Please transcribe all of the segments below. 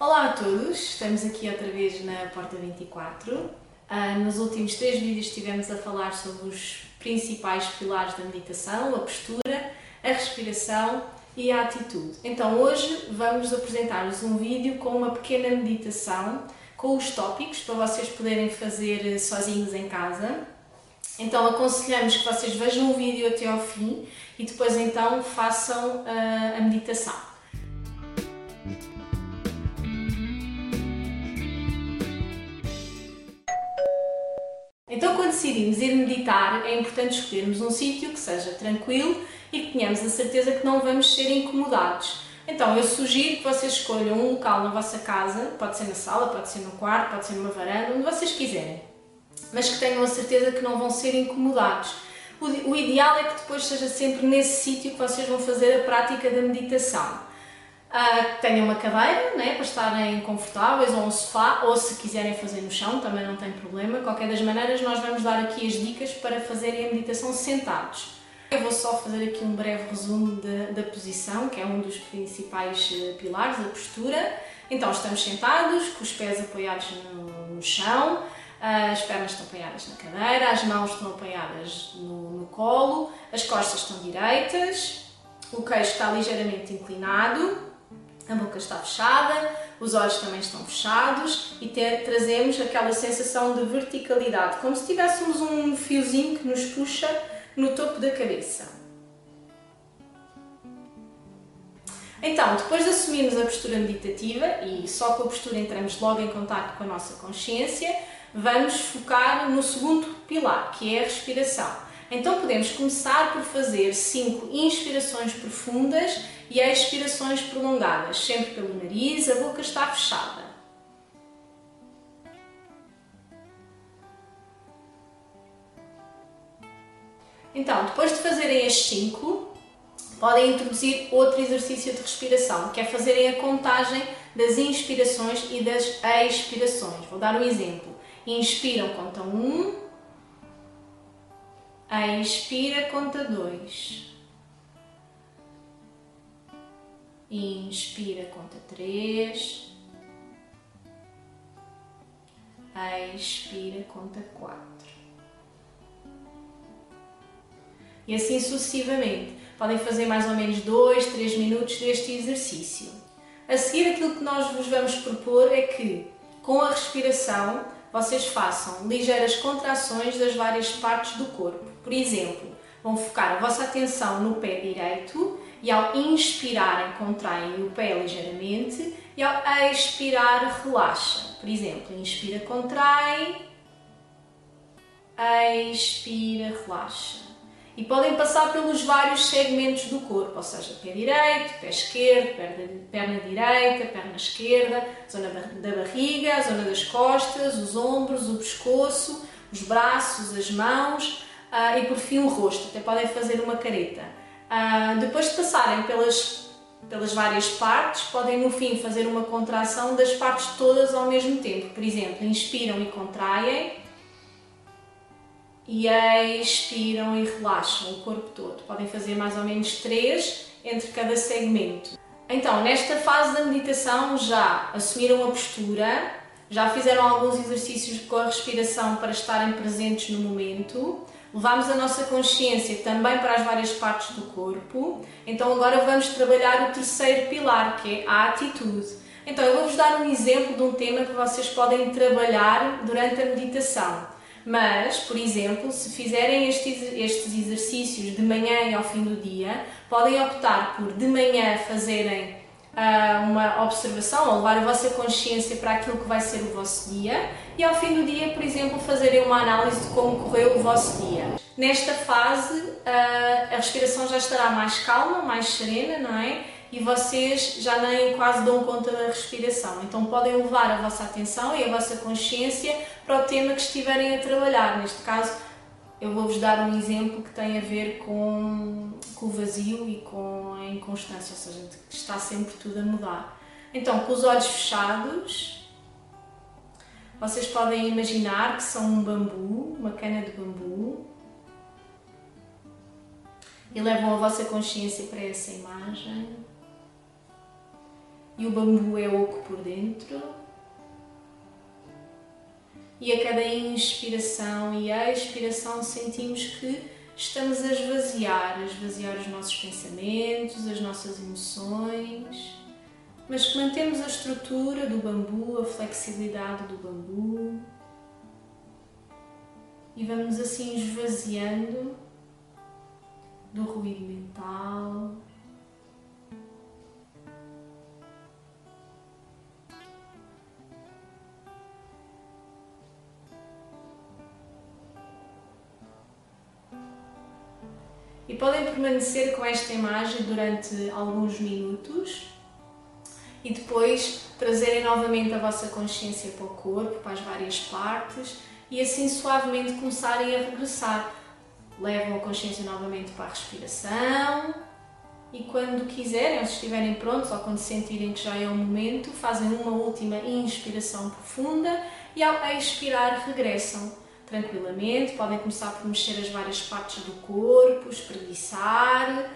Olá a todos, estamos aqui outra vez na Porta 24. Ah, nos últimos três vídeos estivemos a falar sobre os principais pilares da meditação, a postura, a respiração e a atitude. Então hoje vamos apresentar-vos um vídeo com uma pequena meditação com os tópicos para vocês poderem fazer sozinhos em casa. Então aconselhamos que vocês vejam o vídeo até ao fim e depois então façam uh, a meditação. Quando decidimos ir meditar é importante escolhermos um sítio que seja tranquilo e que tenhamos a certeza que não vamos ser incomodados. Então eu sugiro que vocês escolham um local na vossa casa, pode ser na sala, pode ser no quarto, pode ser numa varanda, onde vocês quiserem, mas que tenham a certeza que não vão ser incomodados. O, ideal é que depois seja sempre nesse sítio que vocês vão fazer a prática da meditação. Uh, tenham uma cadeira né, para estarem confortáveis ou um sofá, ou se quiserem fazer no chão, também não tem problema. De qualquer das maneiras, nós vamos dar aqui as dicas para fazerem a meditação sentados. Eu vou só fazer aqui um breve resumo da, da posição, que é um dos principais eh, pilares, a postura. Então, estamos sentados, com os pés apoiados no, no chão, as pernas estão apoiadas na cadeira, as mãos estão apoiadas no, no colo, as costas estão direitas, o queixo está ligeiramente inclinado, a boca está fechada, os olhos também estão fechados e ter, trazemos aquela sensação de verticalidade, como se tivéssemos um fiozinho que nos puxa no topo da cabeça. Então, depois de assumirmos a postura meditativa e só com a postura entramos logo em contato com a nossa consciência, vamos focar no segundo pilar, que é a respiração. Então podemos começar por fazer cinco inspirações profundas e expirações prolongadas, sempre pelo nariz, a boca está fechada. Então, depois de fazerem as 5, podem introduzir outro exercício de respiração, que é fazerem a contagem das inspirações e das expirações. Vou dar um exemplo. Inspiram, conta 1. Um. Expira, conta 2. Inspira, conta 3. Expira, conta 4 e assim sucessivamente. Podem fazer mais ou menos 2, 3 minutos deste exercício. A seguir, aquilo que nós vos vamos propor é que, com a respiração, vocês façam ligeiras contrações das várias partes do corpo. Por exemplo, vão focar a vossa atenção no pé direito e ao inspirarem contraem o pé ligeiramente e ao expirar relaxa. Por exemplo, inspira, contrai, expira, relaxa e podem passar pelos vários segmentos do corpo, ou seja, pé direito, pé esquerdo, perna, perna direita, perna esquerda, zona da barriga, zona das costas, os ombros, o pescoço, os braços, as mãos uh, e por fim o rosto. Até podem fazer uma careta. Uh, depois de passarem pelas, pelas várias partes, podem no fim fazer uma contração das partes todas ao mesmo tempo. Por exemplo, inspiram e contraem e expiram e relaxam o corpo todo. Podem fazer mais ou menos três entre cada segmento. Então, nesta fase da meditação já assumiram a postura, já fizeram alguns exercícios com a respiração para estarem presentes no momento, levámos a nossa consciência também para as várias partes do corpo. Então, agora vamos trabalhar o terceiro pilar, que é a atitude. Então, eu vou-vos dar um exemplo de um tema que vocês podem trabalhar durante a meditação. Mas, por exemplo, se fizerem estes, estes exercícios de manhã e ao fim do dia, podem optar por de manhã fazerem uh, uma observação ou levar a vossa consciência para aquilo que vai ser o vosso dia e ao fim do dia, por exemplo, fazerem uma análise de como correu o vosso dia. Nesta fase, uh, a respiração já estará mais calma, mais serena, não é? e vocês já nem quase dão conta da respiração. Então podem levar a vossa atenção e a vossa consciência para o tema que estiverem a trabalhar. Neste caso, eu vou-vos dar um exemplo que tem a ver com, com o vazio e com a inconstância, ou seja, que está sempre tudo a mudar. Então, com os olhos fechados, vocês podem imaginar que são um bambu, uma cana de bambu, e levam a vossa consciência para essa imagem e o bambu é oco por dentro. E a cada inspiração e expiração sentimos que estamos a esvaziar, a esvaziar os nossos pensamentos, as nossas emoções, mas que mantemos a estrutura do bambu, a flexibilidade do bambu. E vamos assim esvaziando do ruído mental, e podem permanecer com esta imagem durante alguns minutos e depois trazerem novamente a vossa consciência para o corpo, para as várias partes e assim suavemente começarem a regressar. Levam a consciência novamente para a respiração e quando quiserem, ou se estiverem prontos, ou quando sentirem que já é o momento, fazem uma última inspiração profunda e ao expirar regressam tranquilamente. Podem começar por mexer as várias partes do corpo, espreguiçar.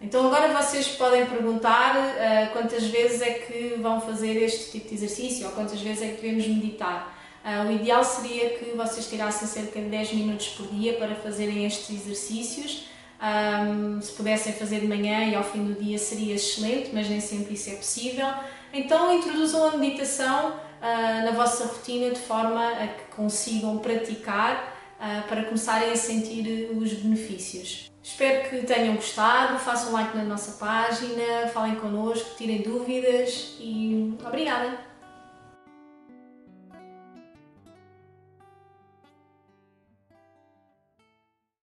Então agora vocês podem perguntar uh, quantas vezes é que vão fazer este tipo de exercício ou quantas vezes é que devemos meditar. Uh, o ideal seria que vocês tirassem cerca de 10 minutos por dia para fazerem estes exercícios. Um, se pudessem fazer de manhã e ao fim do dia seria excelente, mas nem sempre isso é possível. Então introduzam a meditação uh, na vossa rotina de forma a que consigam praticar uh, para começarem a sentir os benefícios. Espero que tenham gostado, façam like na nossa página, falem connosco, tirem dúvidas e obrigada!